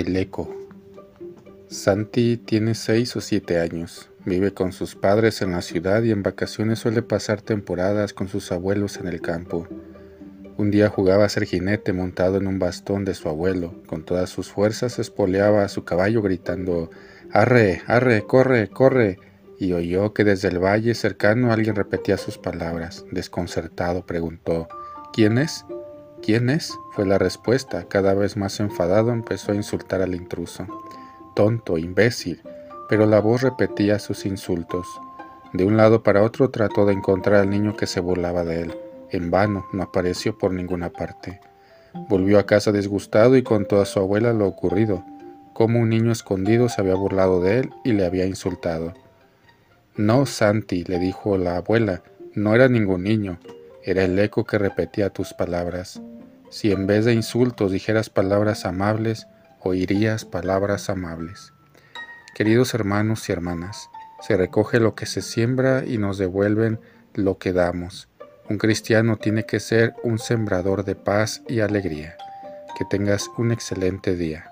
El eco. Santi tiene seis o siete años. Vive con sus padres en la ciudad y en vacaciones suele pasar temporadas con sus abuelos en el campo. Un día jugaba a ser jinete montado en un bastón de su abuelo. Con todas sus fuerzas espoleaba a su caballo gritando Arre, arre, corre, corre. Y oyó que desde el valle cercano alguien repetía sus palabras. Desconcertado preguntó ¿Quién es? ¿Quién es? fue la respuesta. Cada vez más enfadado empezó a insultar al intruso. Tonto, imbécil. Pero la voz repetía sus insultos. De un lado para otro trató de encontrar al niño que se burlaba de él. En vano, no apareció por ninguna parte. Volvió a casa disgustado y contó a su abuela lo ocurrido, cómo un niño escondido se había burlado de él y le había insultado. No, Santi, le dijo la abuela, no era ningún niño, era el eco que repetía tus palabras. Si en vez de insultos dijeras palabras amables, oirías palabras amables. Queridos hermanos y hermanas, se recoge lo que se siembra y nos devuelven lo que damos. Un cristiano tiene que ser un sembrador de paz y alegría. Que tengas un excelente día.